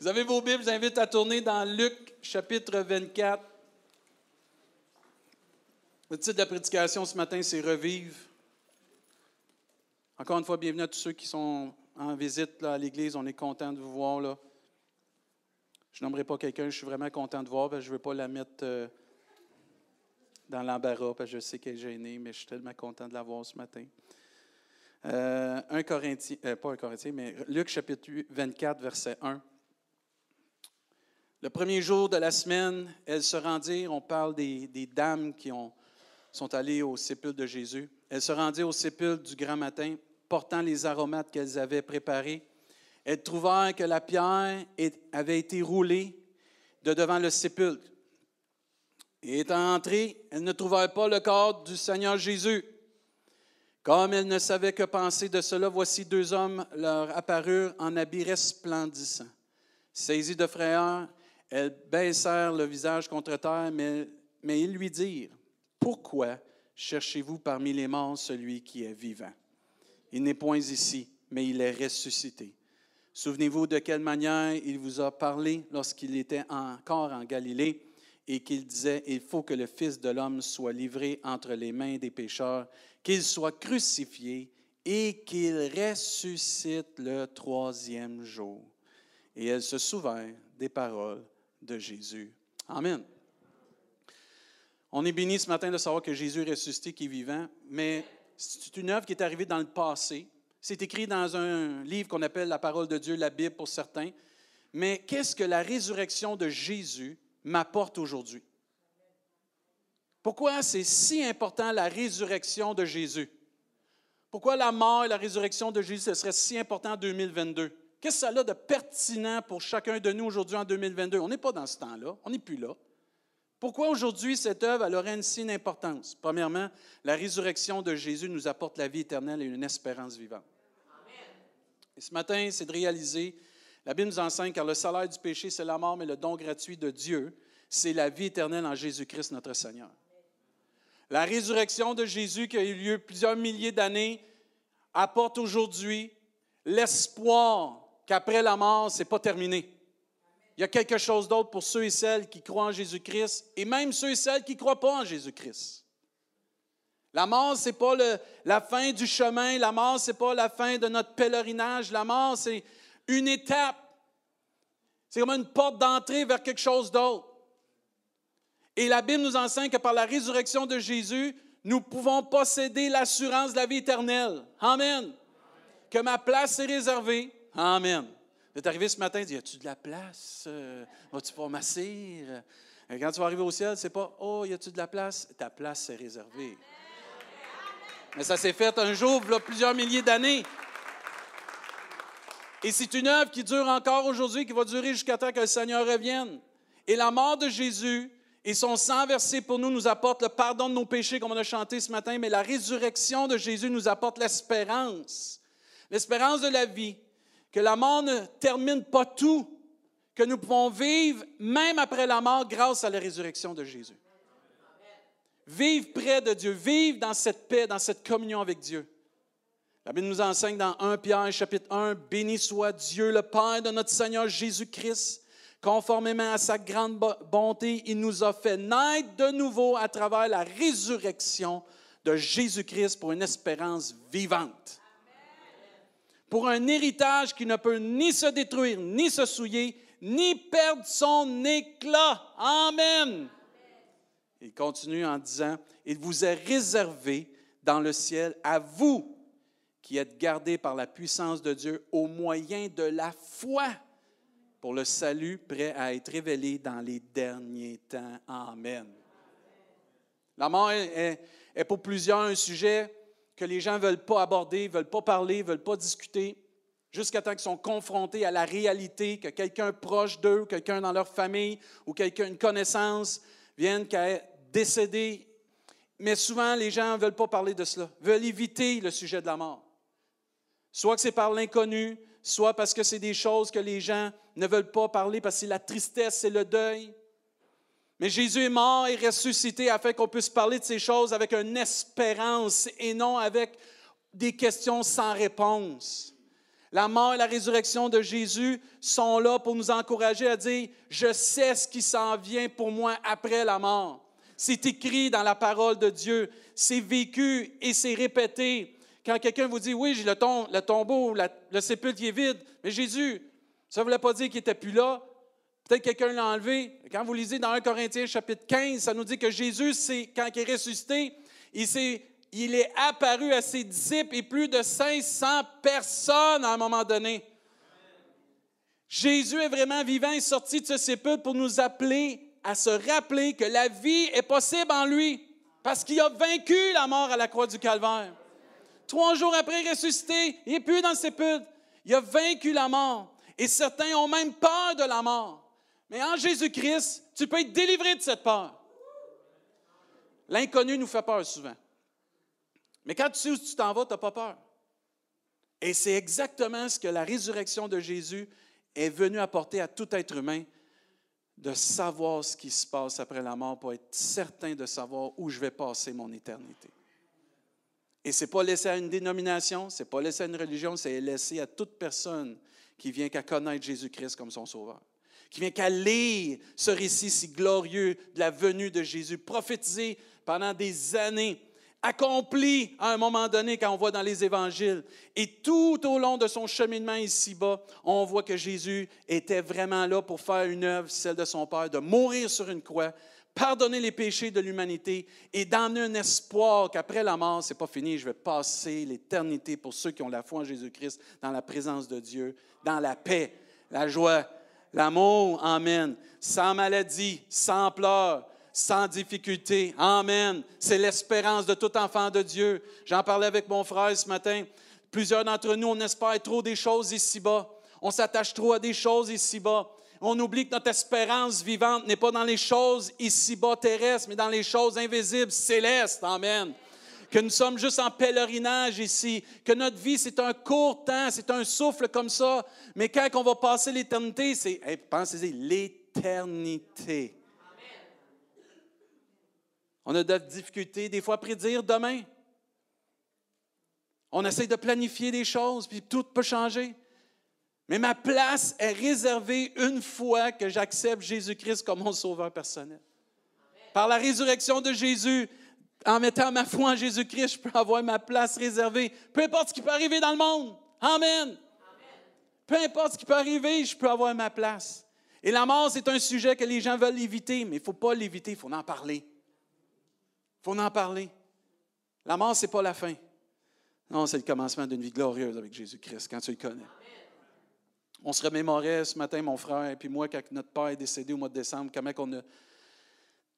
Vous avez vos Bibles, je vous invite à tourner dans Luc chapitre 24. Le titre de la prédication ce matin, c'est Revive. Encore une fois, bienvenue à tous ceux qui sont en visite à l'Église. On est content de vous voir. Là. Je n'aimerais pas quelqu'un, je suis vraiment content de voir, parce que je ne veux pas la mettre euh, dans l'embarras, parce que je sais qu'elle est gênée, mais je suis tellement content de la voir ce matin. Euh, un Corinthien, euh, pas un Corinthien, mais Luc chapitre 24, verset 1. Le premier jour de la semaine, elles se rendirent, on parle des, dames qui ont, sont allées au sépulcre de Jésus. Elles se rendirent au sépulcre du grand matin, portant les aromates qu'elles avaient préparés. Elles trouvèrent que la pierre avait été roulée de devant le sépulcre. Et étant entrées, elles ne trouvèrent pas le corps du Seigneur Jésus. Comme elles ne savaient que penser de cela, voici deux hommes leur apparurent en habits resplendissants. Saisis de frayeur, elles baissèrent le visage contre terre, mais, ils lui dirent, Pourquoi cherchez-vous parmi les morts celui qui est vivant? Il n'est point ici, mais il est ressuscité. Souvenez-vous de quelle manière il vous a parlé lorsqu'il était encore en Galilée et qu'il disait, Il faut que le Fils de l'homme soit livré entre les mains des pécheurs, qu'il soit crucifié et qu'il ressuscite le troisième jour. Et elle se souvint des paroles de Jésus. Amen. On est béni ce matin de savoir que Jésus est ressuscité, qui est vivant, mais c'est une œuvre qui est arrivée dans le passé. C'est écrit dans un livre qu'on appelle la parole de Dieu, la Bible pour certains. Mais qu'est-ce que la résurrection de Jésus m'apporte aujourd'hui? Pourquoi c'est si important la résurrection de Jésus? Pourquoi la mort et la résurrection de Jésus, ce serait si important en 2022? Qu'est-ce que ça a de pertinent pour chacun de nous aujourd'hui en 2022? On n'est pas dans ce temps-là, on n'est plus là. Pourquoi aujourd'hui cette œuvre elle aurait une si importance? Premièrement, la résurrection de Jésus nous apporte la vie éternelle et une espérance vivante. Et ce matin, c'est de réaliser, la Bible nous enseigne, car le salaire du péché, c'est la mort, mais le don gratuit de Dieu, c'est la vie éternelle en Jésus-Christ, notre Seigneur. La résurrection de Jésus qui a eu lieu plusieurs milliers d'années apporte aujourd'hui l'espoir qu'après la mort, ce n'est pas terminé. Il y a quelque chose d'autre pour ceux et celles qui croient en Jésus-Christ et même ceux et celles qui ne croient pas en Jésus-Christ. La mort, ce n'est pas la fin du chemin. La mort, ce n'est pas la fin de notre pèlerinage. La mort, c'est une étape. C'est comme une porte d'entrée vers quelque chose d'autre. Et la Bible nous enseigne que par la résurrection de Jésus, nous pouvons posséder l'assurance de la vie éternelle. Amen. Que ma place est réservée Amen. Vous êtes arrivé ce matin, y a-tu de la place? Euh, vas-tu pouvoir m'assire? Euh, quand tu vas arriver au ciel, c'est pas Oh, y a-tu de la place? Ta place est réservée. Mais ça s'est fait un jour, il y a plusieurs milliers d'années. Et c'est une œuvre qui dure encore aujourd'hui, qui va durer jusqu'à temps que le Seigneur revienne. Et la mort de Jésus et son sang versé pour nous nous apporte le pardon de nos péchés, comme on a chanté ce matin, mais la résurrection de Jésus nous apporte l'espérance. L'espérance de la vie que la mort ne termine pas tout, que nous pouvons vivre même après la mort grâce à la résurrection de Jésus. Vivre près de Dieu, vivre dans cette paix, dans cette communion avec Dieu. La Bible nous enseigne dans 1 Pierre chapitre 1, Béni soit Dieu le Père de notre Seigneur Jésus-Christ. Conformément à sa grande bonté, il nous a fait naître de nouveau à travers la résurrection de Jésus-Christ pour une espérance vivante pour un héritage qui ne peut ni se détruire, ni se souiller, ni perdre son éclat. Amen. Il continue en disant, il vous est réservé dans le ciel à vous qui êtes gardés par la puissance de Dieu au moyen de la foi pour le salut prêt à être révélé dans les derniers temps. Amen. La mort est, pour plusieurs un sujet que les gens ne veulent pas aborder, ne veulent pas parler, ne veulent pas discuter, jusqu'à temps qu'ils sont confrontés à la réalité, que quelqu'un proche d'eux, quelqu'un dans leur famille ou quelqu'un, une connaissance, vienne qu'à est décédé. Mais souvent, les gens ne veulent pas parler de cela, veulent éviter le sujet de la mort. Soit que c'est par l'inconnu, soit parce que c'est des choses que les gens ne veulent pas parler parce que c'est la tristesse, c'est le deuil. Mais Jésus est mort et ressuscité afin qu'on puisse parler de ces choses avec une espérance et non avec des questions sans réponse. La mort et la résurrection de Jésus sont là pour nous encourager à dire, je sais ce qui s'en vient pour moi après la mort. C'est écrit dans la parole de Dieu, c'est vécu et c'est répété. Quand quelqu'un vous dit, oui, le, le tombeau, le sépulcre est vide, mais Jésus, ça ne voulait pas dire qu'il n'était plus là. Peut-être quelqu'un l'a enlevé. Quand vous lisez dans 1 Corinthiens chapitre 15, ça nous dit que Jésus, quand il est ressuscité, il, est, il est apparu à ses disciples et plus de 500 personnes à un moment donné. Jésus est vraiment vivant et sorti de ce sépulcre pour nous appeler à se rappeler que la vie est possible en lui, parce qu'il a vaincu la mort à la croix du Calvaire. Trois jours après ressuscité, il n'est plus dans le sépulcre. Il a vaincu la mort. Et certains ont même peur de la mort. Mais en Jésus-Christ, tu peux être délivré de cette peur. L'inconnu nous fait peur souvent. Mais quand tu sais où tu t'en vas, tu n'as pas peur. Et c'est exactement ce que la résurrection de Jésus est venue apporter à tout être humain, de savoir ce qui se passe après la mort pour être certain de savoir où je vais passer mon éternité. Et ce n'est pas laissé à une dénomination, ce n'est pas laissé à une religion, c'est laissé à toute personne qui vient qu'à connaître Jésus-Christ comme son sauveur, qui vient qu'à lire ce récit si glorieux de la venue de Jésus, prophétisé pendant des années accompli à un moment donné quand on voit dans les évangiles. Et tout au long de son cheminement ici-bas, on voit que Jésus était vraiment là pour faire une œuvre, celle de son Père, de mourir sur une croix, pardonner les péchés de l'humanité et d'emmener un espoir qu'après la mort, c'est pas fini, je vais passer l'éternité pour ceux qui ont la foi en Jésus-Christ dans la présence de Dieu, dans la paix, la joie, l'amour, amen, sans maladie, sans pleurs, sans difficulté. Amen. C'est l'espérance de tout enfant de Dieu. J'en parlais avec mon frère ce matin. Plusieurs d'entre nous, on espère trop des choses ici-bas. On s'attache trop à des choses ici-bas. On oublie que notre espérance vivante n'est pas dans les choses ici-bas terrestres, mais dans les choses invisibles, célestes. Amen. Que nous sommes juste en pèlerinage ici, que notre vie, c'est un court temps, c'est un souffle comme ça, mais quand on va passer l'éternité, c'est, pensez-y, l'éternité. On a de la difficulté des fois à prédire demain. On essaie de planifier des choses, puis tout peut changer. Mais ma place est réservée une fois que j'accepte Jésus-Christ comme mon sauveur personnel. Par la résurrection de Jésus, en mettant ma foi en Jésus-Christ, je peux avoir ma place réservée. Peu importe ce qui peut arriver dans le monde. Amen. Peu importe ce qui peut arriver, je peux avoir ma place. Et la mort, c'est un sujet que les gens veulent éviter, mais il ne faut pas l'éviter, il faut en parler. Il faut en parler. La mort, ce n'est pas la fin. Non, c'est le commencement d'une vie glorieuse avec Jésus-Christ, quand tu le connais. On se remémorait ce matin, mon frère et puis moi, quand notre père est décédé au mois de décembre, comment on a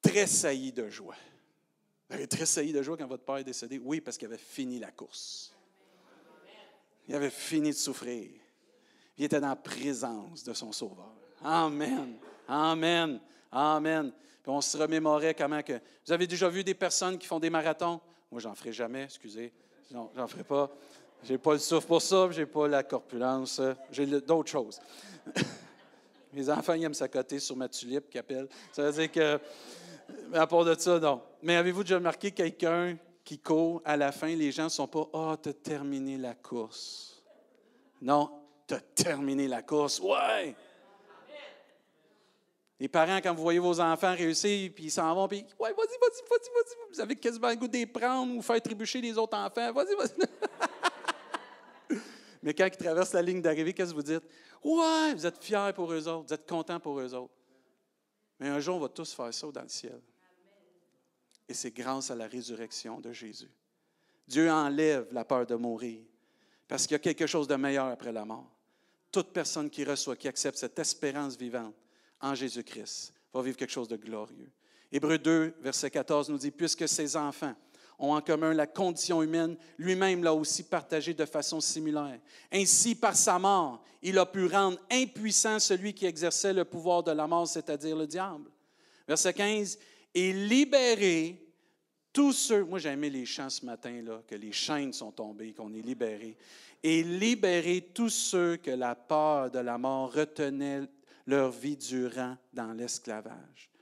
tressailli de joie. Vous avez tressailli de joie quand votre père est décédé? Oui, parce qu'il avait fini la course. Il avait fini de souffrir. Il était dans la présence de son Sauveur. Amen. Amen. Amen. Puis on se remémorait comment que. Vous avez déjà vu des personnes qui font des marathons? Moi, j'en ferai jamais, excusez. Non, j'en ferai pas. J'ai pas le souffle pour ça, j'ai pas la corpulence, j'ai d'autres choses. Mes enfants, ils aiment s'accoter sur ma tulipe qui appelle. Ça veut dire que, à part de ça, non. Mais avez-vous déjà remarqué quelqu'un qui court à la fin, les gens ne sont pas Ah, oh, tu as terminé la course. Non, tu as terminé la course. Ouais! Les parents, quand vous voyez vos enfants réussir, puis ils s'en vont, puis Ouais, vas-y, vas-y, vas-y, vas-y. Vous avez quasiment le goût de les prendre ou faire trébucher les autres enfants. Vas-y, vas-y. Mais quand ils traversent la ligne d'arrivée, qu'est-ce que vous dites? Ouais, vous êtes fiers pour eux autres, vous êtes contents pour eux autres. Mais un jour, on va tous faire ça dans le ciel. Et c'est grâce à la résurrection de Jésus. Dieu enlève la peur de mourir parce qu'il y a quelque chose de meilleur après la mort. Toute personne qui reçoit, qui accepte cette espérance vivante, en Jésus-Christ va vivre quelque chose de glorieux. Hébreu 2, verset 14 nous dit, puisque ses enfants ont en commun la condition humaine, lui-même l'a aussi partagé de façon similaire. Ainsi, par sa mort, il a pu rendre impuissant celui qui exerçait le pouvoir de la mort, c'est-à-dire le diable. Verset 15, et libérer tous ceux, moi j'ai aimé les chants ce matin, là, que les chaînes sont tombées, qu'on est libéré, et libérer tous ceux que la peur de la mort retenait leur vie durant dans l'esclavage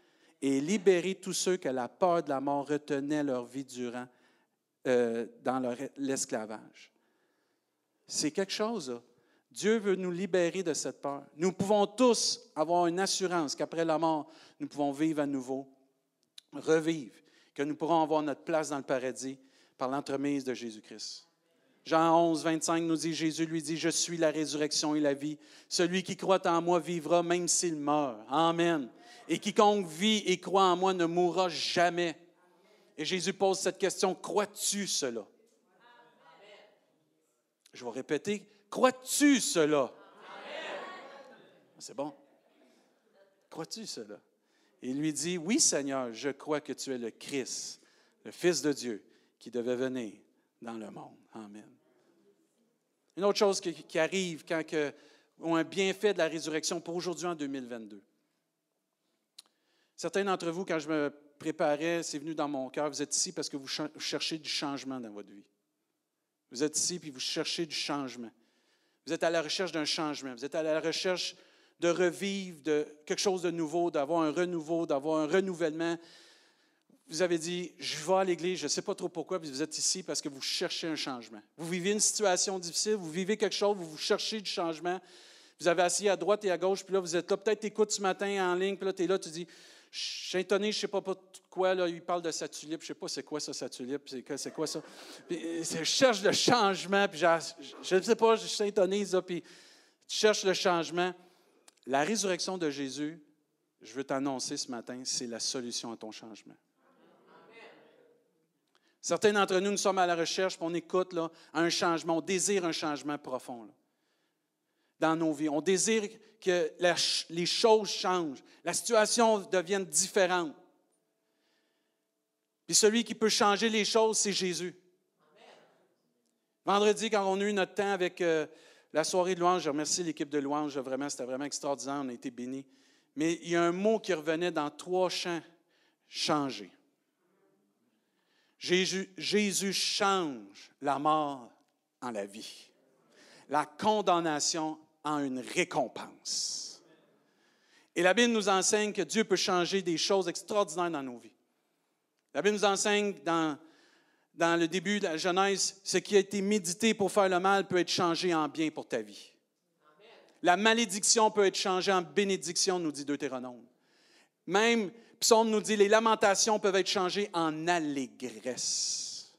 et libérer tous ceux que la peur de la mort retenait leur vie durant euh, dans l'esclavage. C'est quelque chose Dieu veut nous libérer de cette peur. Nous pouvons tous avoir une assurance qu'après la mort, nous pouvons vivre à nouveau, revivre, que nous pourrons avoir notre place dans le paradis par l'entremise de Jésus-Christ. Jean 11, 25 nous dit, Jésus lui dit, je suis la résurrection et la vie. Celui qui croit en moi vivra même s'il meurt. Amen. Et quiconque vit et croit en moi ne mourra jamais. Et Jésus pose cette question, crois-tu cela? Je vais répéter, crois-tu cela? C'est bon. Crois-tu cela? Il lui dit, oui Seigneur, je crois que tu es le Christ, le Fils de Dieu, qui devait venir dans le monde. Amen. Une autre chose qui, arrive quand que, ou un bienfait de la résurrection pour aujourd'hui en 2022. Certains d'entre vous, quand je me préparais, c'est venu dans mon cœur, vous êtes ici parce que vous cherchez du changement dans votre vie. Vous êtes ici puis vous cherchez du changement. Vous êtes à la recherche d'un changement. Vous êtes à la recherche de revivre de quelque chose de nouveau, d'avoir un renouveau, d'avoir un renouvellement. Vous avez dit, je vais à l'église, je ne sais pas trop pourquoi, puis vous êtes ici parce que vous cherchez un changement. Vous vivez une situation difficile, vous vivez quelque chose, vous, vous cherchez du changement. Vous avez assis à droite et à gauche, puis là, vous êtes là, peut-être tu écoutes ce matin en ligne, puis là, tu es là, tu dis, je suis je ne sais pas quoi, là, il parle de sa tulipe, je ne sais pas c'est quoi ça, sa tulipe, c'est quoi, ça. Puis, je cherche le changement, puis je ne sais pas, je suis étonné, puis tu le changement. La résurrection de Jésus, je veux t'annoncer ce matin, c'est la solution à ton changement. Certains d'entre nous, nous sommes à la recherche, puis on écoute là, un changement, on désire un changement profond dans nos vies. On désire que les choses changent, la situation devienne différente. Puis celui qui peut changer les choses, c'est Jésus. Vendredi, quand on a eu notre temps avec euh, la soirée de louange, je remercie l'équipe de louange, vraiment, c'était vraiment extraordinaire, on a été bénis. Mais il y a un mot qui revenait dans trois champs changer. Jésus change la mort en la vie, la condamnation en une récompense. Et la Bible nous enseigne que Dieu peut changer des choses extraordinaires dans nos vies. La Bible nous enseigne dans dans le début de la Genèse, ce qui a été médité pour faire le mal peut être changé en bien pour ta vie. La malédiction peut être changée en bénédiction, nous dit Deutéronome. Même Psaume nous dit les lamentations peuvent être changées en allégresse.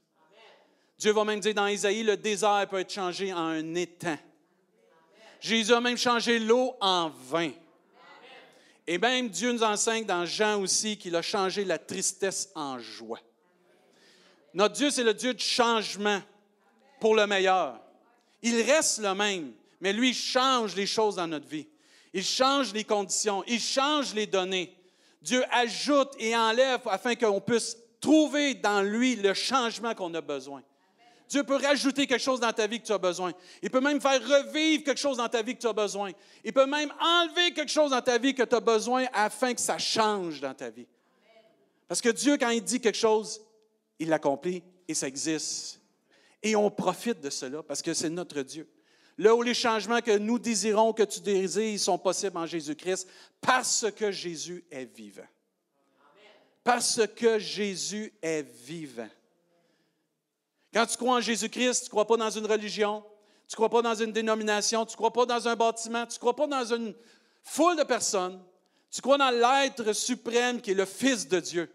Dieu va même dire dans Isaïe, le désert peut être changé en un étang. Jésus a même changé l'eau en vin. Et même Dieu nous enseigne dans Jean aussi qu'il a changé la tristesse en joie. Notre Dieu, c'est le Dieu de changement pour le meilleur. Il reste le même, mais lui, change les choses dans notre vie. Il change les conditions, il change les données. Dieu ajoute et enlève afin qu'on puisse trouver dans lui le changement qu'on a besoin. Dieu peut rajouter quelque chose dans ta vie que tu as besoin. Il peut même faire revivre quelque chose dans ta vie que tu as besoin. Il peut même enlever quelque chose dans ta vie que tu as besoin afin que ça change dans ta vie. Parce que Dieu, quand il dit quelque chose, il l'accomplit et ça existe. Et on profite de cela parce que c'est notre Dieu. Là où les changements que nous désirons, que tu désires, sont possibles en Jésus-Christ parce que Jésus est vivant. Parce que Jésus est vivant. Quand tu crois en Jésus-Christ, tu ne crois pas dans une religion, tu ne crois pas dans une dénomination, tu ne crois pas dans un bâtiment, tu ne crois pas dans une foule de personnes, tu crois dans l'être suprême qui est le Fils de Dieu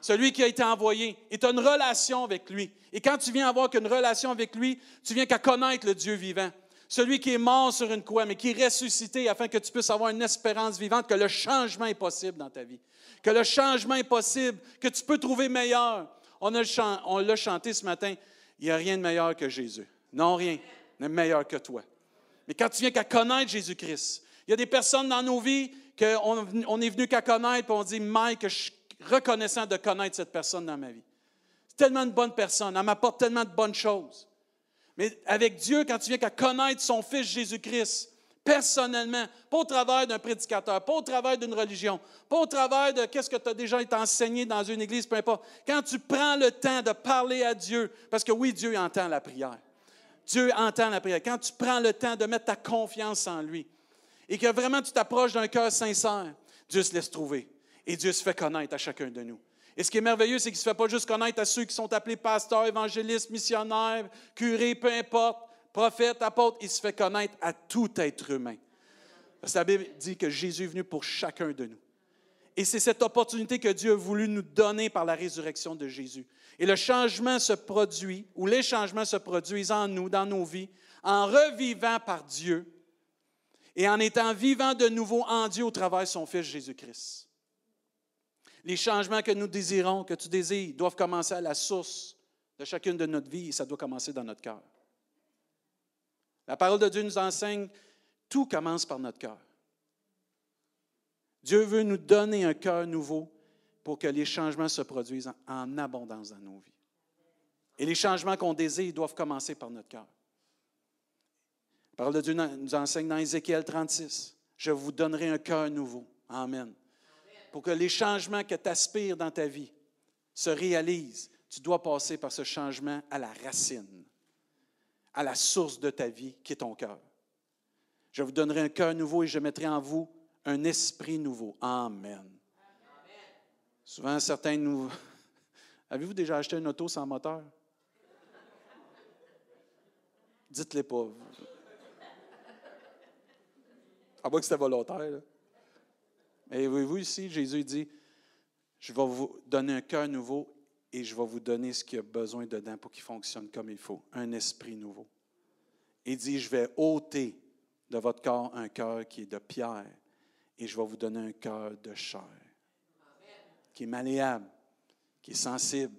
celui qui a été envoyé, et tu as une relation avec lui. Et quand tu viens avoir une relation avec lui, tu viens qu'à connaître le Dieu vivant. Celui qui est mort sur une croix, mais qui est ressuscité afin que tu puisses avoir une espérance vivante, que le changement est possible dans ta vie. Que le changement est possible, que tu peux trouver meilleur. On l'a chanté ce matin. Il n'y a rien de meilleur que Jésus. Non, rien n'est meilleur que toi. Mais quand tu viens qu'à connaître Jésus-Christ, il y a des personnes dans nos vies qu'on on est venu qu'à connaître, et on dit, Mike, je reconnaissant de connaître cette personne dans ma vie. C'est tellement une bonne personne, elle m'apporte tellement de bonnes choses. Mais avec Dieu, quand tu viens qu'à connaître son Fils Jésus-Christ, personnellement, pas au travers d'un prédicateur, pas au travers d'une religion, pas au travers de qu'est-ce que tu as déjà été enseigné dans une église, peu importe. Quand tu prends le temps de parler à Dieu, parce que oui, Dieu entend la prière. Dieu entend la prière. Quand tu prends le temps de mettre ta confiance en lui et que vraiment tu t'approches d'un cœur sincère, Dieu se laisse trouver. Et Dieu se fait connaître à chacun de nous. Et ce qui est merveilleux, c'est qu'il ne se fait pas juste connaître à ceux qui sont appelés pasteurs, évangélistes, missionnaires, curés, peu importe, prophète, apôtre, il se fait connaître à tout être humain. Parce que la Bible dit que Jésus est venu pour chacun de nous. Et c'est cette opportunité que Dieu a voulu nous donner par la résurrection de Jésus. Et le changement se produit, ou les changements se produisent en nous, dans nos vies, en revivant par Dieu et en étant vivant de nouveau en Dieu au travers de son Fils Jésus-Christ. Les changements que nous désirons, que tu désires, doivent commencer à la source de chacune de notre vie et ça doit commencer dans notre cœur. La parole de Dieu nous enseigne, tout commence par notre cœur. Dieu veut nous donner un cœur nouveau pour que les changements se produisent en abondance dans nos vies. Et les changements qu'on désire doivent commencer par notre cœur. La parole de Dieu nous enseigne dans Ézéchiel 36, je vous donnerai un cœur nouveau. Amen. Pour que les changements que tu aspires dans ta vie se réalisent, tu dois passer par ce changement à la racine, à la source de ta vie qui est ton cœur. Je vous donnerai un cœur nouveau et je mettrai en vous un esprit nouveau. Amen. Souvent, certains nous... Avez-vous déjà acheté une auto sans moteur? Dites-les pas. À moins que c'était volontaire. Mais voyez-vous ici, Jésus dit, je vais vous donner un cœur nouveau et je vais vous donner ce qu'il y a besoin dedans pour qu'il fonctionne comme il faut, un esprit nouveau. Il dit, je vais ôter de votre corps un cœur qui est de pierre et je vais vous donner un cœur de chair, qui est malléable, qui est sensible.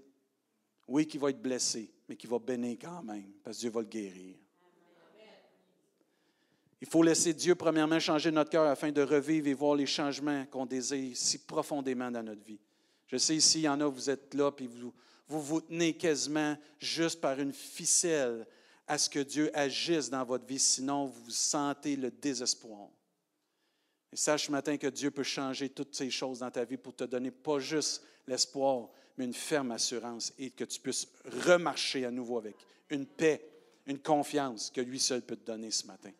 Oui, qui va être blessé, mais qui va bénir quand même, parce que Dieu va le guérir. Il faut laisser Dieu, premièrement, changer notre cœur afin de revivre et voir les changements qu'on désire si profondément dans notre vie. Je sais ici, y en a, vous êtes là, puis vous, vous vous tenez quasiment juste par une ficelle à ce que Dieu agisse dans votre vie, sinon vous sentez le désespoir. Et sache ce matin que Dieu peut changer toutes ces choses dans ta vie pour te donner pas juste l'espoir, mais une ferme assurance et que tu puisses remarcher à nouveau avec une paix, une confiance que lui seul peut te donner ce matin.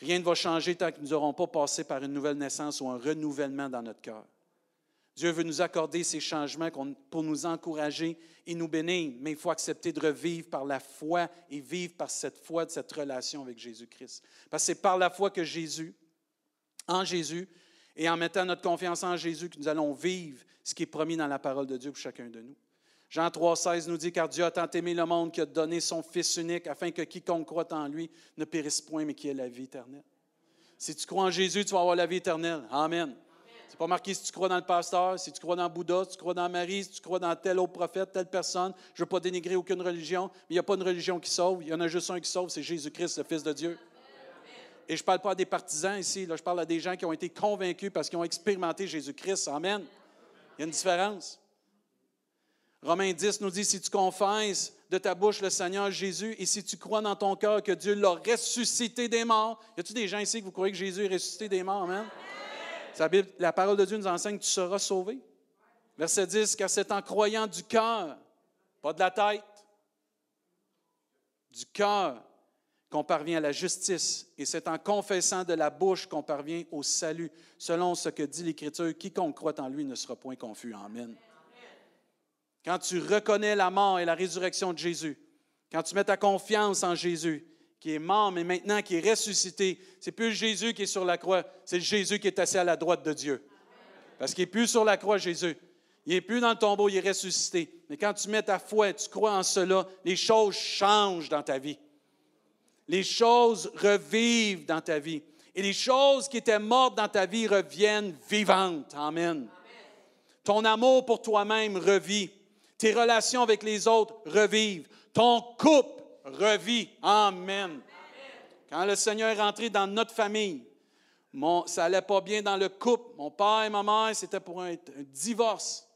Rien ne va changer tant que nous n'aurons pas passé par une nouvelle naissance ou un renouvellement dans notre cœur. Dieu veut nous accorder ces changements pour nous encourager et nous bénir, mais il faut accepter de revivre par la foi et vivre par cette foi de cette relation avec Jésus-Christ. Parce que c'est par la foi que Jésus, en Jésus et en mettant notre confiance en Jésus que nous allons vivre ce qui est promis dans la parole de Dieu pour chacun de nous. Jean 3,16 nous dit Car Dieu a tant aimé le monde qu'il a donné son Fils unique afin que quiconque croit en lui ne périsse point, mais qu'il ait la vie éternelle. Si tu crois en Jésus, tu vas avoir la vie éternelle. Amen. C'est pas marqué si tu crois dans le pasteur, si tu crois dans Bouddha, si tu crois dans Marie, si tu crois dans tel autre prophète, telle personne. Je ne veux pas dénigrer aucune religion, mais il n'y a pas une religion qui sauve. Il y en a juste un qui sauve, c'est Jésus-Christ, le Fils de Dieu. Et je ne parle pas à des partisans ici, je parle à des gens qui ont été convaincus parce qu'ils ont expérimenté Jésus-Christ. Amen. Il y a une différence. Romains 10 nous dit, si tu confesses de ta bouche le Seigneur Jésus et si tu crois dans ton cœur que Dieu l'a ressuscité des morts, y a-t-il des gens ici que vous croyez que Jésus est ressuscité des morts? Amen? La parole de Dieu nous enseigne que tu seras sauvé. Verset 10, car c'est en croyant du cœur, pas de la tête, du cœur qu'on parvient à la justice, et c'est en confessant de la bouche qu'on parvient au salut, selon ce que dit l'Écriture, quiconque croit en lui ne sera point confus. Amen. Quand tu reconnais la mort et la résurrection de Jésus, quand tu mets ta confiance en Jésus, qui est mort, mais maintenant qui est ressuscité, c'est plus Jésus qui est sur la croix, c'est Jésus qui est assis à la droite de Dieu. Parce qu'il n'est plus sur la croix, Jésus. Il n'est plus dans le tombeau, il est ressuscité. Mais quand tu mets ta foi, tu crois en cela, les choses changent dans ta vie les choses revivent dans ta vie. Et les choses qui étaient mortes dans ta vie reviennent vivantes. Amen. Ton amour pour toi-même revit. Tes relations avec les autres revivent. Ton couple revit. Amen. Quand le Seigneur est rentré dans notre famille, ça n'allait pas bien dans le couple. Mon père et ma mère, c'était pour un, un divorce.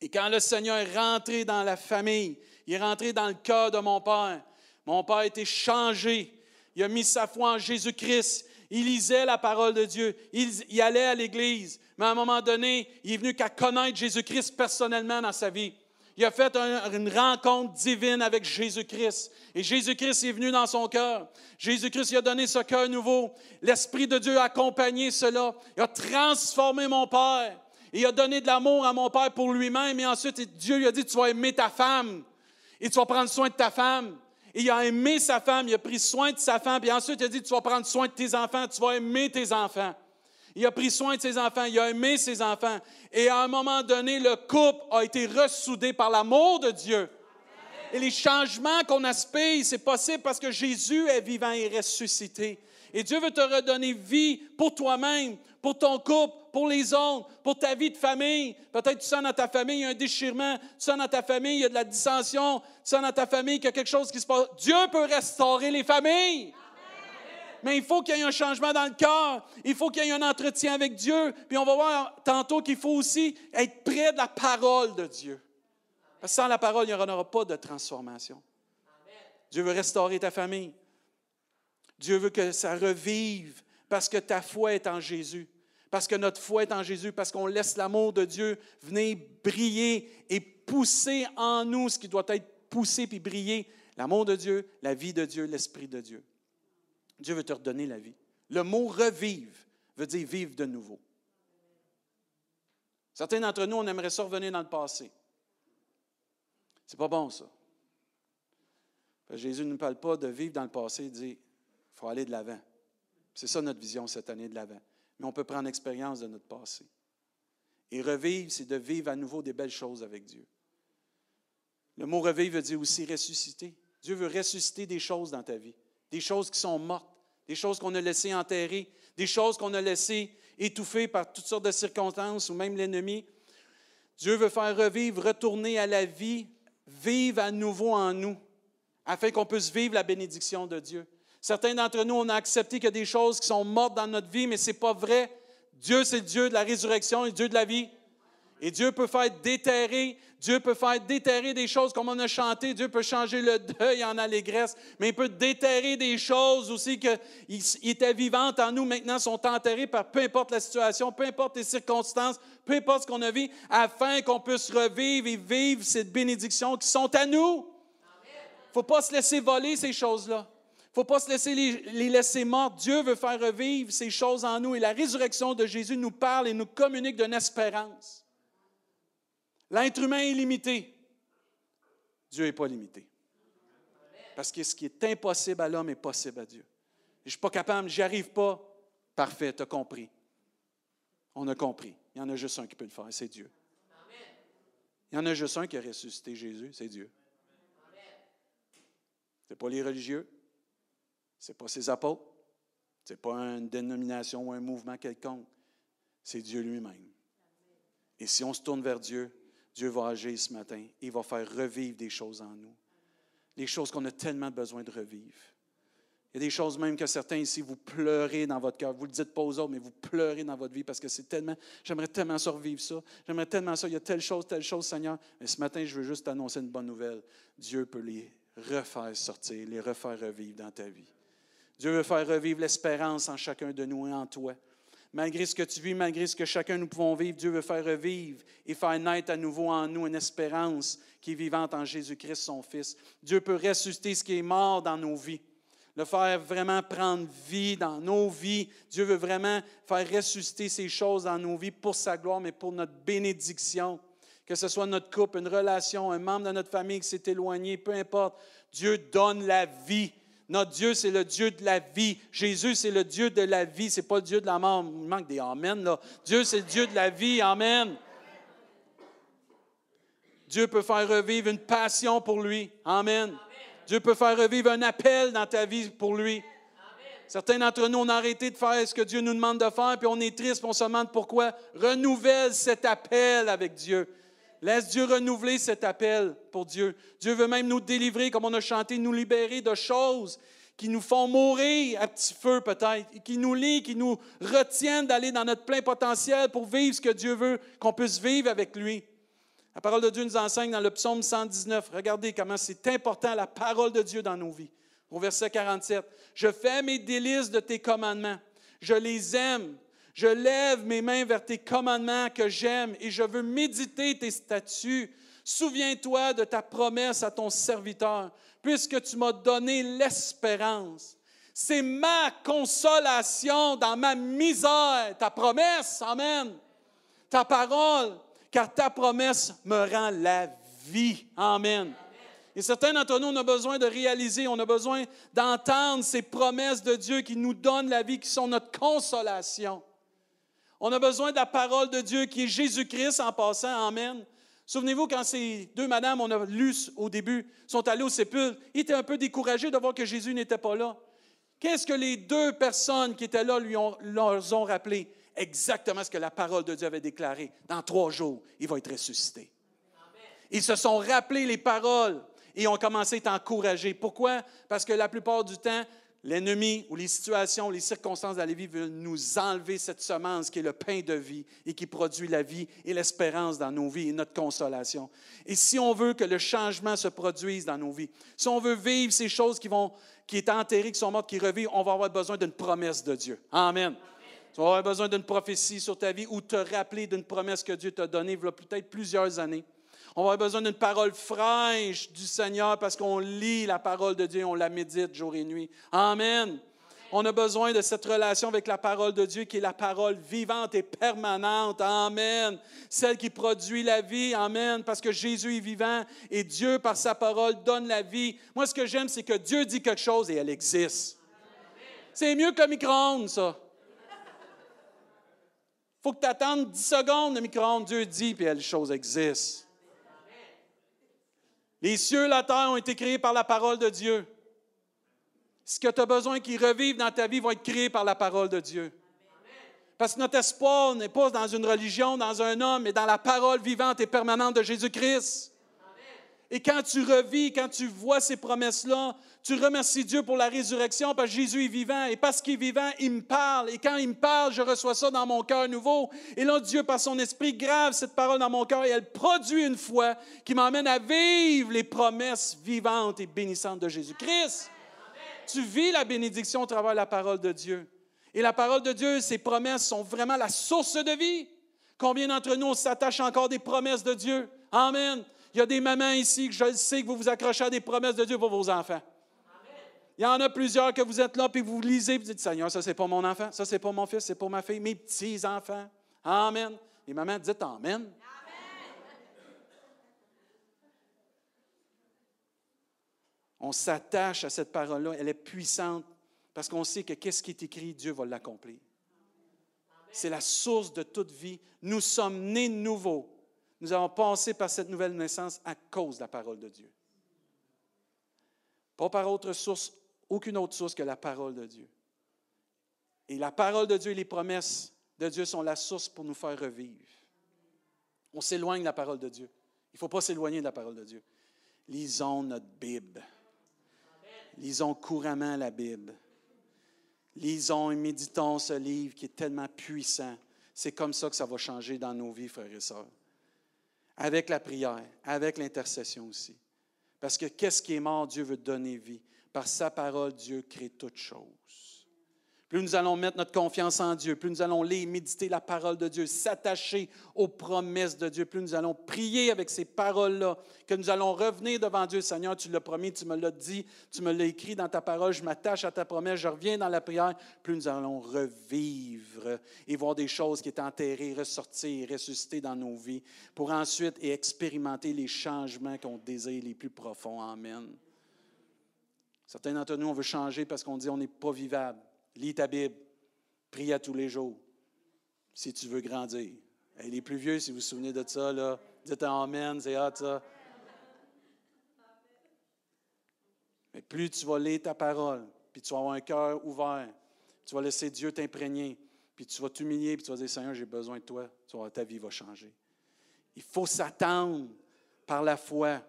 Et quand le Seigneur est rentré dans la famille, il est rentré dans le cœur de mon père, mon père a été changé. Il a mis sa foi en Jésus-Christ. Il lisait la parole de Dieu. Il, allait à l'Église. Mais à un moment donné, il est venu qu'à connaître Jésus-Christ personnellement dans sa vie. Il a fait une rencontre divine avec Jésus-Christ. Et Jésus-Christ est venu dans son cœur. Jésus-Christ a donné ce cœur nouveau. L'Esprit de Dieu a accompagné cela. Il a transformé mon Père. il a donné de l'amour à mon Père pour lui-même. Et ensuite, Dieu lui a dit, tu vas aimer ta femme. Et tu vas prendre soin de ta femme. Il a aimé sa femme, il a pris soin de sa femme, puis ensuite il a dit, tu vas prendre soin de tes enfants, tu vas aimer tes enfants. Il a pris soin de ses enfants, il a aimé ses enfants. Et à un moment donné, le couple a été ressoudé par l'amour de Dieu. Et les changements qu'on aspire, c'est possible parce que Jésus est vivant et ressuscité. Et Dieu veut te redonner vie pour toi-même, pour ton couple, pour les autres, pour ta vie de famille. Peut-être tu sens dans ta famille, il y a un déchirement, tu sens dans ta famille, il y a de la dissension, tu sens dans ta famille qu'il y a quelque chose qui se passe. Dieu peut restaurer les familles. Mais il faut qu'il y ait un changement dans le cœur. Il faut qu'il y ait un entretien avec Dieu. Puis on va voir tantôt qu'il faut aussi être près de la parole de Dieu. Parce que sans la parole, il n'y aura pas de transformation. Dieu veut restaurer ta famille. Dieu veut que ça revive parce que ta foi est en Jésus. Parce que notre foi est en Jésus, parce qu'on laisse l'amour de Dieu venir briller et pousser en nous ce qui doit être poussé puis briller. L'amour de Dieu, la vie de Dieu, l'Esprit de Dieu. Dieu veut te redonner la vie. Le mot revive veut dire vivre de nouveau. Certains d'entre nous, on aimerait ça revenir dans le passé. C'est pas bon, ça. Jésus ne nous parle pas de vivre dans le passé, il dit il faut aller de l'avant. C'est ça notre vision cette année de l'avant. Mais on peut prendre expérience de notre passé. Et revivre, c'est de vivre à nouveau des belles choses avec Dieu. Le mot revivre veut dire aussi ressusciter. Dieu veut ressusciter des choses dans ta vie des choses qui sont mortes, des choses qu'on a laissées enterrer, des choses qu'on a laissées étouffer par toutes sortes de circonstances ou même l'ennemi. Dieu veut faire revivre, retourner à la vie, vivre à nouveau en nous, afin qu'on puisse vivre la bénédiction de Dieu. Certains d'entre nous, on a accepté qu'il y a des choses qui sont mortes dans notre vie, mais ce n'est pas vrai. Dieu, c'est le Dieu de la résurrection et Dieu de la vie. Et Dieu peut faire déterrer, Dieu peut faire déterrer des choses comme on a chanté, Dieu peut changer le deuil en allégresse, mais il peut déterrer des choses aussi qui étaient vivantes en nous, maintenant sont enterrées par peu importe la situation, peu importe les circonstances, peu importe ce qu'on a vu, afin qu'on puisse revivre et vivre ces bénédictions qui sont à nous. Il ne faut pas se laisser voler ces choses-là. Faut pas se laisser les, laisser mortes. Dieu veut faire revivre ces choses en nous et la résurrection de Jésus nous parle et nous communique d'une espérance. L'être humain est limité. Dieu n'est pas limité. Parce que ce qui est impossible à l'homme est possible à Dieu. je ne suis pas capable, j'y arrive pas. Parfait, tu as compris. On a compris. Il y en a juste un qui peut le faire, c'est Dieu. Il y en a juste un qui a ressuscité Jésus, c'est Dieu. Ce n'est pas les religieux, ce n'est pas ses apôtres, ce n'est pas une dénomination ou un mouvement quelconque, c'est Dieu lui-même. Et si on se tourne vers Dieu, Dieu va agir ce matin. Il va faire revivre des choses en nous. Les choses qu'on a tellement besoin de revivre. Il y a des choses même que certains ici, vous pleurez dans votre cœur. Vous ne le dites pas aux autres, mais vous pleurez dans votre vie parce que c'est tellement, j'aimerais tellement survivre ça. J'aimerais tellement ça. Il y a telle chose, telle chose, Seigneur. Mais ce matin, je veux juste annoncer une bonne nouvelle. Dieu peut les refaire sortir, les refaire revivre dans ta vie. Dieu veut faire revivre l'espérance en chacun de nous et en toi. Malgré ce que tu vis, malgré ce que chacun nous pouvons vivre, Dieu veut faire revivre et faire naître à nouveau en nous une espérance qui est vivante en Jésus-Christ, son Fils. Dieu peut ressusciter ce qui est mort dans nos vies, le faire vraiment prendre vie dans nos vies. Dieu veut vraiment faire ressusciter ces choses dans nos vies pour sa gloire, mais pour notre bénédiction. Que ce soit notre couple, une relation, un membre de notre famille qui s'est éloigné, peu importe. Dieu donne la vie. Notre Dieu, c'est le Dieu de la vie. Jésus, c'est le Dieu de la vie. Ce n'est pas le Dieu de la mort. Il manque des Amen, là. Dieu, c'est le Dieu de la vie. Amen. Dieu peut faire revivre une passion pour lui. Amen. Dieu peut faire revivre un appel dans ta vie pour lui. Certains d'entre nous, on a arrêté de faire ce que Dieu nous demande de faire, puis on est triste, puis on se demande pourquoi. Renouvelle cet appel avec Dieu. Laisse Dieu renouveler cet appel pour Dieu. Dieu veut même nous délivrer, comme on a chanté, nous libérer de choses qui nous font mourir à petit feu peut-être, qui nous lient, qui nous retiennent d'aller dans notre plein potentiel pour vivre ce que Dieu veut, qu'on puisse vivre avec lui. La parole de Dieu nous enseigne dans le psaume 119. Regardez comment c'est important la parole de Dieu dans nos vies. Au verset 47, Je fais mes délices de tes commandements. Je les aime. Je lève mes mains vers tes commandements que j'aime et je veux méditer tes statuts. Souviens-toi de ta promesse à ton serviteur, puisque tu m'as donné l'espérance. C'est ma consolation dans ma misère, ta promesse, Amen. Ta parole, car ta promesse me rend la vie. Amen. Et certains d'entre nous, on a besoin de réaliser, on a besoin d'entendre ces promesses de Dieu qui nous donnent la vie, qui sont notre consolation. On a besoin de la parole de Dieu qui est Jésus-Christ en passant. Amen. Souvenez-vous, quand ces deux madames, on a lu au début, sont allées au sépulcre, ils étaient un peu découragés de voir que Jésus n'était pas là. Qu'est-ce que les deux personnes qui étaient là lui ont, leur ont rappelé? Exactement ce que la parole de Dieu avait déclaré. Dans trois jours, il va être ressuscité. Ils se sont rappelés les paroles et ont commencé à être encouragés. Pourquoi? Parce que la plupart du temps, l'ennemi ou les situations, les circonstances de la vie veulent nous enlever cette semence qui est le pain de vie et qui produit la vie et l'espérance dans nos vies et notre consolation. Et si on veut que le changement se produise dans nos vies, si on veut vivre ces choses qui, vont, qui étaient enterrées, qui sont mortes, qui revivent, on va avoir besoin d'une promesse de Dieu. Amen. Tu vas avoir besoin d'une prophétie sur ta vie ou te rappeler d'une promesse que Dieu t'a donnée il y a peut-être plusieurs années. On va avoir besoin d'une parole fraîche du Seigneur parce qu'on lit la parole de Dieu, on la médite jour et nuit. Amen. On a besoin de cette relation avec la parole de Dieu qui est la parole vivante et permanente. Amen. Celle qui produit la vie. Amen. Parce que Jésus est vivant et Dieu, par sa parole, donne la vie. Moi, ce que j'aime, c'est que Dieu dit quelque chose et elle existe. C'est mieux que le micro-ondes, ça. faut que tu attendes 10 secondes, le micro-ondes. Dieu dit, puis la chose existe. Les cieux et la terre ont été créés par la parole de Dieu. Ce que tu as besoin qu'ils revivent dans ta vie va être créé par la parole de Dieu. Parce que notre espoir n'est pas dans une religion, dans un homme, mais dans la parole vivante et permanente de Jésus-Christ. Et quand tu revis, quand tu vois ces promesses-là, tu remercies Dieu pour la résurrection parce que Jésus est vivant. Et parce qu'il est vivant, il me parle. Et quand il me parle, je reçois ça dans mon cœur nouveau. Et là, Dieu, par son esprit, grave cette parole dans mon cœur et elle produit une foi qui m'emmène à vivre les promesses vivantes et bénissantes de Jésus-Christ. Tu vis la bénédiction au travers de la parole de Dieu. Et la parole de Dieu, ses promesses sont vraiment la source de vie. Combien d'entre nous s'attachent encore des promesses de Dieu? Amen. Il y a des mamans ici que je sais que vous vous accrochez à des promesses de Dieu pour vos enfants. Il y en a plusieurs que vous êtes là, puis vous lisez, vous dites, Seigneur, ça, c'est pas mon enfant, ça, c'est pas mon fils, c'est pour ma fille, mes petits-enfants. Amen. Et maman, dites Amen. Amen. On s'attache à cette parole-là, elle est puissante, parce qu'on sait que qu'est-ce qui est écrit, Dieu va l'accomplir. C'est la source de toute vie. Nous sommes nés de nouveau nous avons passé par cette nouvelle naissance à cause de la parole de Dieu. Pas par autre source, aucune autre source que la parole de Dieu. Et la parole de Dieu et les promesses de Dieu sont la source pour nous faire revivre. On s'éloigne de la parole de Dieu. Il ne faut pas s'éloigner de la parole de Dieu. Lisons notre Bible. Lisons couramment la Bible. Lisons et méditons ce livre qui est tellement puissant. C'est comme ça que ça va changer dans nos vies, frères et sœurs avec la prière, avec l'intercession aussi. Parce que qu'est-ce qui est mort, Dieu veut donner vie. Par sa parole, Dieu crée toutes choses. Plus nous allons mettre notre confiance en Dieu, plus nous allons lire, méditer la parole de Dieu, s'attacher aux promesses de Dieu, plus nous allons prier avec ces paroles-là, que nous allons revenir devant Dieu. Seigneur, tu l'as promis, tu me l'as dit, tu me l'as écrit dans ta parole, je m'attache à ta promesse, je reviens dans la prière, plus nous allons revivre et voir des choses qui étaient enterrées, ressortir, ressusciter dans nos vies, pour ensuite expérimenter les changements qu'on désire les plus profonds. Amen. Certains d'entre nous, on veut changer parce qu'on dit on n'est pas vivable. Lis ta Bible. Prie à tous les jours. Si tu veux grandir. Les plus vieux, si vous vous souvenez de ça, là, dites Amen, c'est hâte ça. Mais plus tu vas lire ta parole, puis tu vas avoir un cœur ouvert, tu vas laisser Dieu t'imprégner, puis tu vas t'humilier, puis tu vas dire Seigneur, j'ai besoin de toi, ta vie va changer. Il faut s'attendre par la foi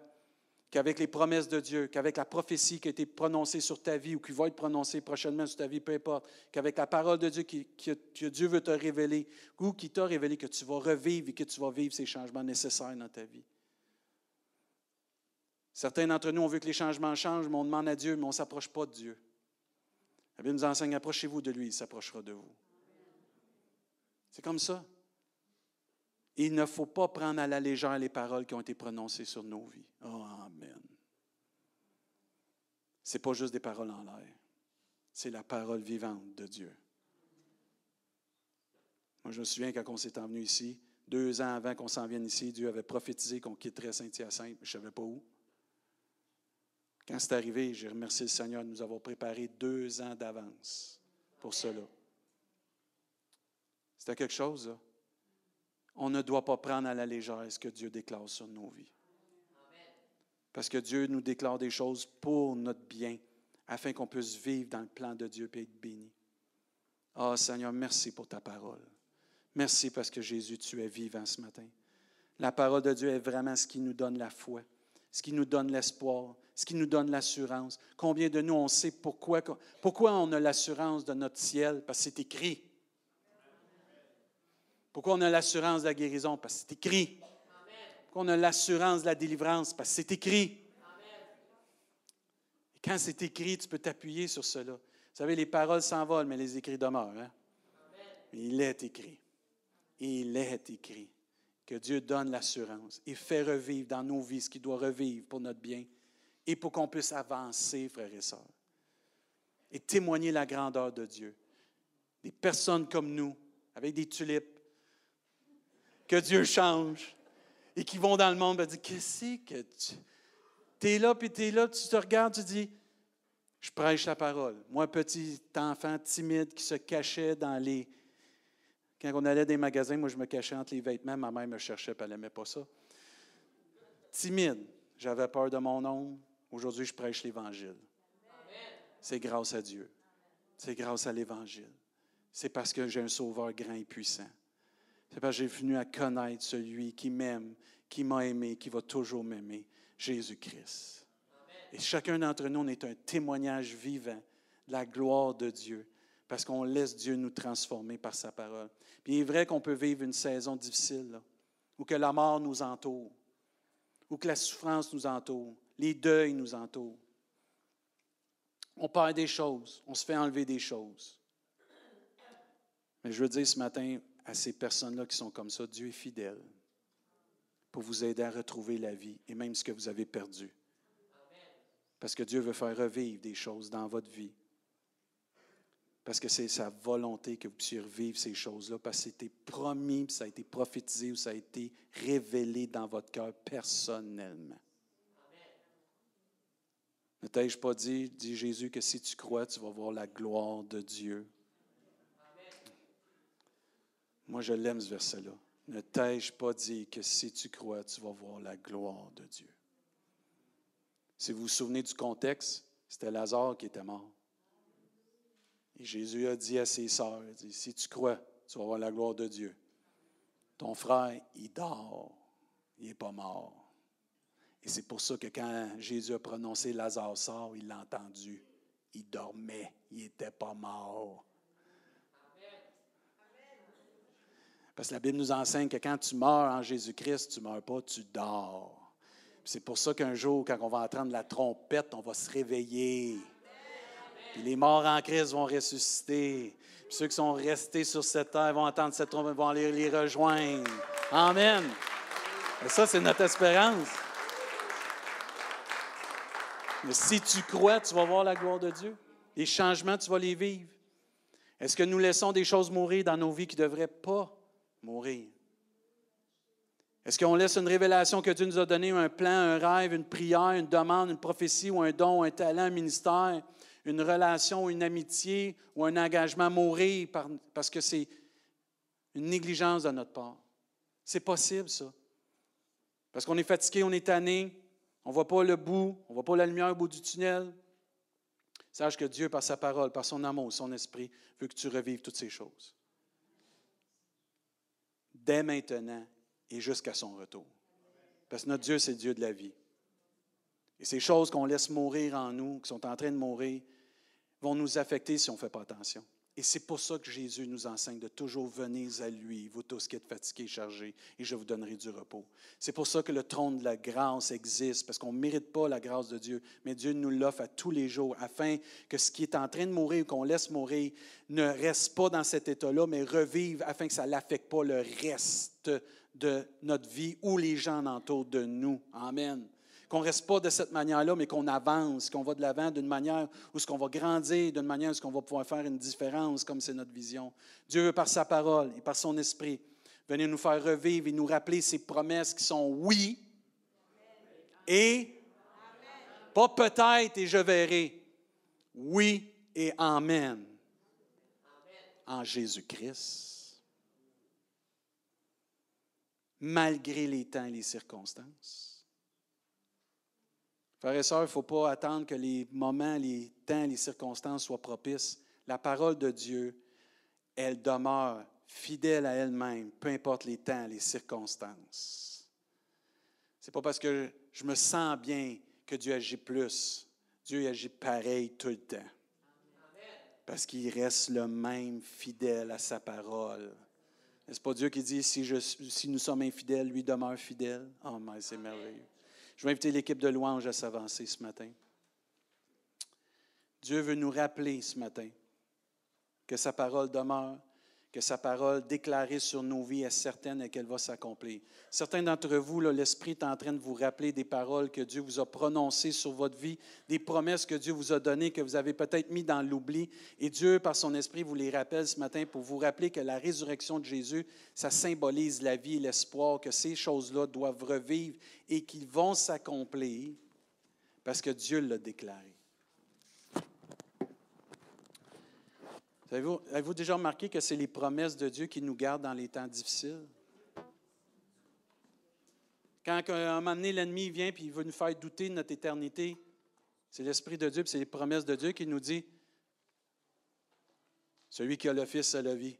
qu'avec les promesses de Dieu, qu'avec la prophétie qui a été prononcée sur ta vie ou qui va être prononcée prochainement sur ta vie, peu importe, qu'avec la parole de Dieu que Dieu veut te révéler ou qui t'a révélé que tu vas revivre et que tu vas vivre ces changements nécessaires dans ta vie. Certains d'entre nous, on veut que les changements changent, mais on demande à Dieu, mais on ne s'approche pas de Dieu. La Bible nous enseigne, approchez-vous de lui, il s'approchera de vous. C'est comme ça. Il ne faut pas prendre à la légère les paroles qui ont été prononcées sur nos vies. Oh, Amen. Ce n'est pas juste des paroles en l'air. C'est la parole vivante de Dieu. Moi, je me souviens quand on s'est envenu ici, deux ans avant qu'on s'en vienne ici, Dieu avait prophétisé qu'on quitterait Saint-Hyacinthe, mais je ne savais pas où. Quand c'est arrivé, j'ai remercié le Seigneur de nous avoir préparé deux ans d'avance pour cela. C'était quelque chose, là. On ne doit pas prendre à la légère ce que Dieu déclare sur nos vies. Parce que Dieu nous déclare des choses pour notre bien, afin qu'on puisse vivre dans le plan de Dieu et être béni. Ah, Seigneur, merci pour ta parole. Merci parce que Jésus, tu es vivant ce matin. La parole de Dieu est vraiment ce qui nous donne la foi, ce qui nous donne l'espoir, ce qui nous donne l'assurance. Combien de nous, on sait pourquoi, pourquoi on a l'assurance de notre ciel? Parce que c'est écrit. Pourquoi on a l'assurance de la guérison? Parce que c'est écrit. Pourquoi on a l'assurance de la délivrance? Parce que c'est écrit. Et quand c'est écrit, tu peux t'appuyer sur cela. Vous savez, les paroles s'envolent, mais les écrits demeurent. Hein? Il est écrit. Il est écrit que Dieu donne l'assurance et fait revivre dans nos vies ce qui doit revivre pour notre bien et pour qu'on puisse avancer, frères et sœurs, et témoigner la grandeur de Dieu. Des personnes comme nous, avec des tulipes, que Dieu change et qui vont dans le monde et disent Qu'est-ce que tu. es là, puis tu es là, tu te regardes, tu dis Je prêche la parole. Moi, petit enfant timide qui se cachait dans les. Quand on allait dans les magasins, moi, je me cachais entre les vêtements. Ma mère me cherchait, puis elle n'aimait pas ça. Timide. J'avais peur de mon nom. Aujourd'hui, je prêche l'Évangile. C'est grâce à Dieu. C'est grâce à l'Évangile. C'est parce que j'ai un sauveur grand et puissant. C'est parce que j'ai venu à connaître celui qui m'aime, qui m'a aimé, qui va toujours m'aimer, Jésus-Christ. Et chacun d'entre nous, on est un témoignage vivant de la gloire de Dieu, parce qu'on laisse Dieu nous transformer par sa parole. Puis il est vrai qu'on peut vivre une saison difficile, où que la mort nous entoure, ou que la souffrance nous entoure, les deuils nous entourent. On perd des choses, on se fait enlever des choses. Mais je veux dire ce matin, à ces personnes-là qui sont comme ça, Dieu est fidèle pour vous aider à retrouver la vie et même ce que vous avez perdu. Parce que Dieu veut faire revivre des choses dans votre vie. Parce que c'est sa volonté que vous puissiez revivre ces choses-là, parce que c'était promis, ça a été prophétisé ou ça a été révélé dans votre cœur personnellement. Ne t'ai-je pas dit, dit Jésus, que si tu crois, tu vas voir la gloire de Dieu moi, je l'aime ce verset-là. Ne t'ai-je pas dit que si tu crois, tu vas voir la gloire de Dieu? Si vous vous souvenez du contexte, c'était Lazare qui était mort. Et Jésus a dit à ses sœurs, si tu crois, tu vas voir la gloire de Dieu. Ton frère, il dort, il n'est pas mort. Et c'est pour ça que quand Jésus a prononcé Lazare sort, il l'a entendu. Il dormait, il n'était pas mort. Parce que la Bible nous enseigne que quand tu meurs en Jésus-Christ, tu ne meurs pas, tu dors. C'est pour ça qu'un jour, quand on va entendre la trompette, on va se réveiller. Puis les morts en Christ vont ressusciter. Puis ceux qui sont restés sur cette terre vont entendre cette trompette, vont aller les rejoindre. Amen. Et ça, c'est notre espérance. Mais si tu crois, tu vas voir la gloire de Dieu. Les changements, tu vas les vivre. Est-ce que nous laissons des choses mourir dans nos vies qui ne devraient pas mourir? Est-ce qu'on laisse une révélation que Dieu nous a donnée, un plan, un rêve, une prière, une demande, une prophétie ou un don, un talent, un ministère, une relation, une amitié ou un engagement mourir parce que c'est une négligence de notre part? C'est possible, ça. Parce qu'on est fatigué, on est tanné, on ne voit pas le bout, on ne voit pas la lumière au bout du tunnel. Sache que Dieu, par sa parole, par son amour, son esprit, veut que tu revives toutes ces choses dès maintenant et jusqu'à son retour. Parce que notre Dieu, c'est Dieu de la vie. Et ces choses qu'on laisse mourir en nous, qui sont en train de mourir, vont nous affecter si on ne fait pas attention. Et c'est pour ça que Jésus nous enseigne de toujours venir à lui, vous tous qui êtes fatigués et chargés, et je vous donnerai du repos. C'est pour ça que le trône de la grâce existe, parce qu'on ne mérite pas la grâce de Dieu, mais Dieu nous l'offre à tous les jours, afin que ce qui est en train de mourir, qu'on laisse mourir, ne reste pas dans cet état-là, mais revive, afin que ça n'affecte pas le reste de notre vie ou les gens autour de nous. Amen qu'on ne reste pas de cette manière-là, mais qu'on avance, qu'on va de l'avant d'une manière où ce qu'on va grandir, d'une manière où ce qu'on va pouvoir faire une différence, comme c'est notre vision. Dieu par sa parole et par son esprit venir nous faire revivre et nous rappeler ses promesses qui sont oui et Pas peut-être et je verrai. Oui et Amen. En Jésus-Christ. Malgré les temps et les circonstances. Frères et sœurs, il ne faut pas attendre que les moments, les temps, les circonstances soient propices. La parole de Dieu, elle demeure fidèle à elle-même, peu importe les temps, les circonstances. C'est pas parce que je me sens bien que Dieu agit plus. Dieu agit pareil tout le temps. Parce qu'il reste le même fidèle à sa parole. N'est-ce pas Dieu qui dit si, nous sommes infidèles, lui demeure fidèle? Oh, mais c'est merveilleux. Je vais inviter l'équipe de louange à s'avancer ce matin. Dieu veut nous rappeler ce matin que sa parole demeure, que sa parole déclarée sur nos vies est certaine et qu'elle va s'accomplir. Certains d'entre vous, l'Esprit est en train de vous rappeler des paroles que Dieu vous a prononcées sur votre vie, des promesses que Dieu vous a données, que vous avez peut-être mis dans l'oubli. Et Dieu, par son Esprit, vous les rappelle ce matin pour vous rappeler que la résurrection de Jésus, ça symbolise la vie et l'espoir, que ces choses-là doivent revivre et qu'ils vont s'accomplir parce que Dieu l'a déclaré. Avez-vous déjà remarqué que c'est les promesses de Dieu qui nous gardent dans les temps difficiles? Quand à un moment donné, l'ennemi vient et il veut nous faire douter de notre éternité, c'est l'Esprit de Dieu, c'est les promesses de Dieu qui nous dit Celui qui a le Fils a la vie.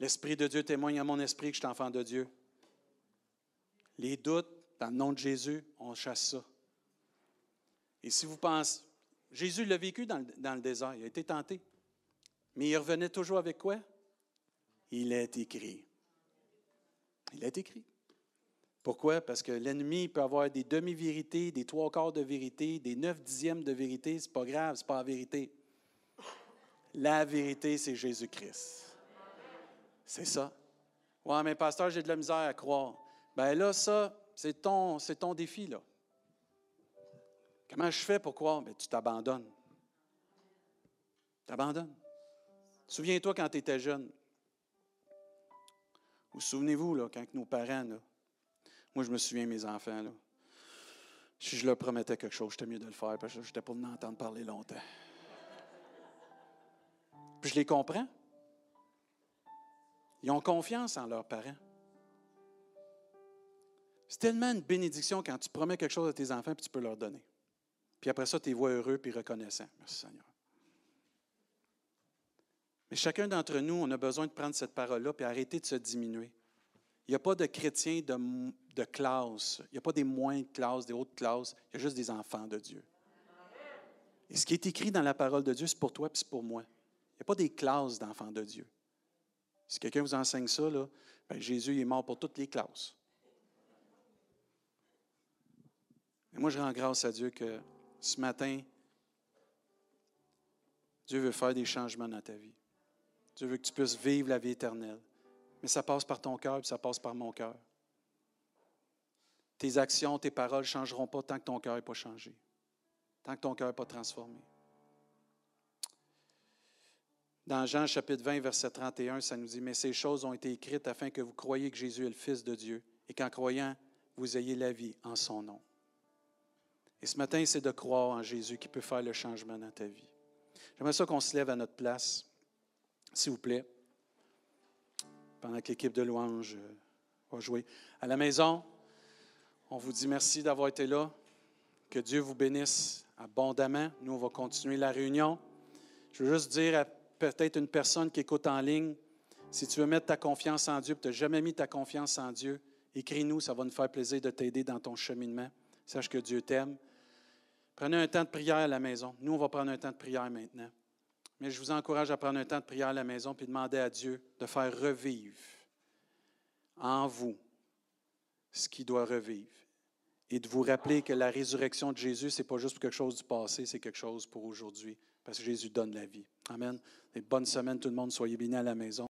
L'Esprit de Dieu témoigne à mon esprit que je suis enfant de Dieu. Les doutes, dans le nom de Jésus, on chasse ça. Et si vous pensez, Jésus l'a vécu dans le, désert, il a été tenté. Mais il revenait toujours avec quoi? Il est écrit. Il est écrit. Pourquoi? Parce que l'ennemi peut avoir des demi-vérités, des trois quarts de vérité, des neuf dixièmes de vérité. Ce n'est pas grave, ce n'est pas la vérité. La vérité, c'est Jésus-Christ. C'est ça. Ouais, mais pasteur, j'ai de la misère à croire. Ben là, ça, c'est ton, c'est ton défi, là. Comment je fais pour croire? Ben, tu t'abandonnes. T'abandonnes. Souviens-toi quand tu étais jeune. Vous souvenez-vous, là, quand nos parents, là, moi je me souviens mes enfants, là, si je leur promettais quelque chose, j'étais mieux de le faire parce que je n'étais pas venu entendre parler longtemps. Puis je les comprends. Ils ont confiance en leurs parents. C'est tellement une bénédiction quand tu promets quelque chose à tes enfants et tu peux leur donner. Puis après ça, tu vois heureux puis reconnaissants. Merci Seigneur. Mais chacun d'entre nous, on a besoin de prendre cette parole-là et arrêter de se diminuer. Il n'y a pas de chrétiens de, classe. Il n'y a pas des moins de des hautes classes. Il y a juste des enfants de Dieu. Et ce qui est écrit dans la parole de Dieu, c'est pour toi et c'est pour moi. Il n'y a pas des classes d'enfants de Dieu. Si quelqu'un vous enseigne ça, là, ben Jésus est mort pour toutes les classes. Mais moi, je rends grâce à Dieu que ce matin, Dieu veut faire des changements dans ta vie. Dieu veut que tu puisses vivre la vie éternelle. Mais ça passe par ton cœur, ça passe par mon cœur. Tes actions, tes paroles ne changeront pas tant que ton cœur n'est pas changé, tant que ton cœur n'est pas transformé. Dans Jean chapitre 20, verset 31, ça nous dit, Mais ces choses ont été écrites afin que vous croyiez que Jésus est le Fils de Dieu et qu'en croyant, vous ayez la vie en son nom. Et ce matin, c'est de croire en Jésus qui peut faire le changement dans ta vie. J'aimerais ça qu'on se lève à notre place, s'il vous plaît, pendant que l'équipe de louange euh, va jouer. À la maison, on vous dit merci d'avoir été là. Que Dieu vous bénisse abondamment. Nous, on va continuer la réunion. Je veux juste dire à peut-être une personne qui écoute en ligne, si tu veux mettre ta confiance en Dieu, tu n'as jamais mis ta confiance en Dieu, écris-nous, ça va nous faire plaisir de t'aider dans ton cheminement. Sache que Dieu t'aime. Prenez un temps de prière à la maison. Nous, on va prendre un temps de prière maintenant. Mais je vous encourage à prendre un temps de prière à la maison puis demander à Dieu de faire revivre en vous ce qui doit revivre. Et de vous rappeler que la résurrection de Jésus, ce n'est pas juste quelque chose du passé, c'est quelque chose pour aujourd'hui. Parce que Jésus donne la vie. Amen. Et bonne semaine tout le monde. Soyez bénis à la maison.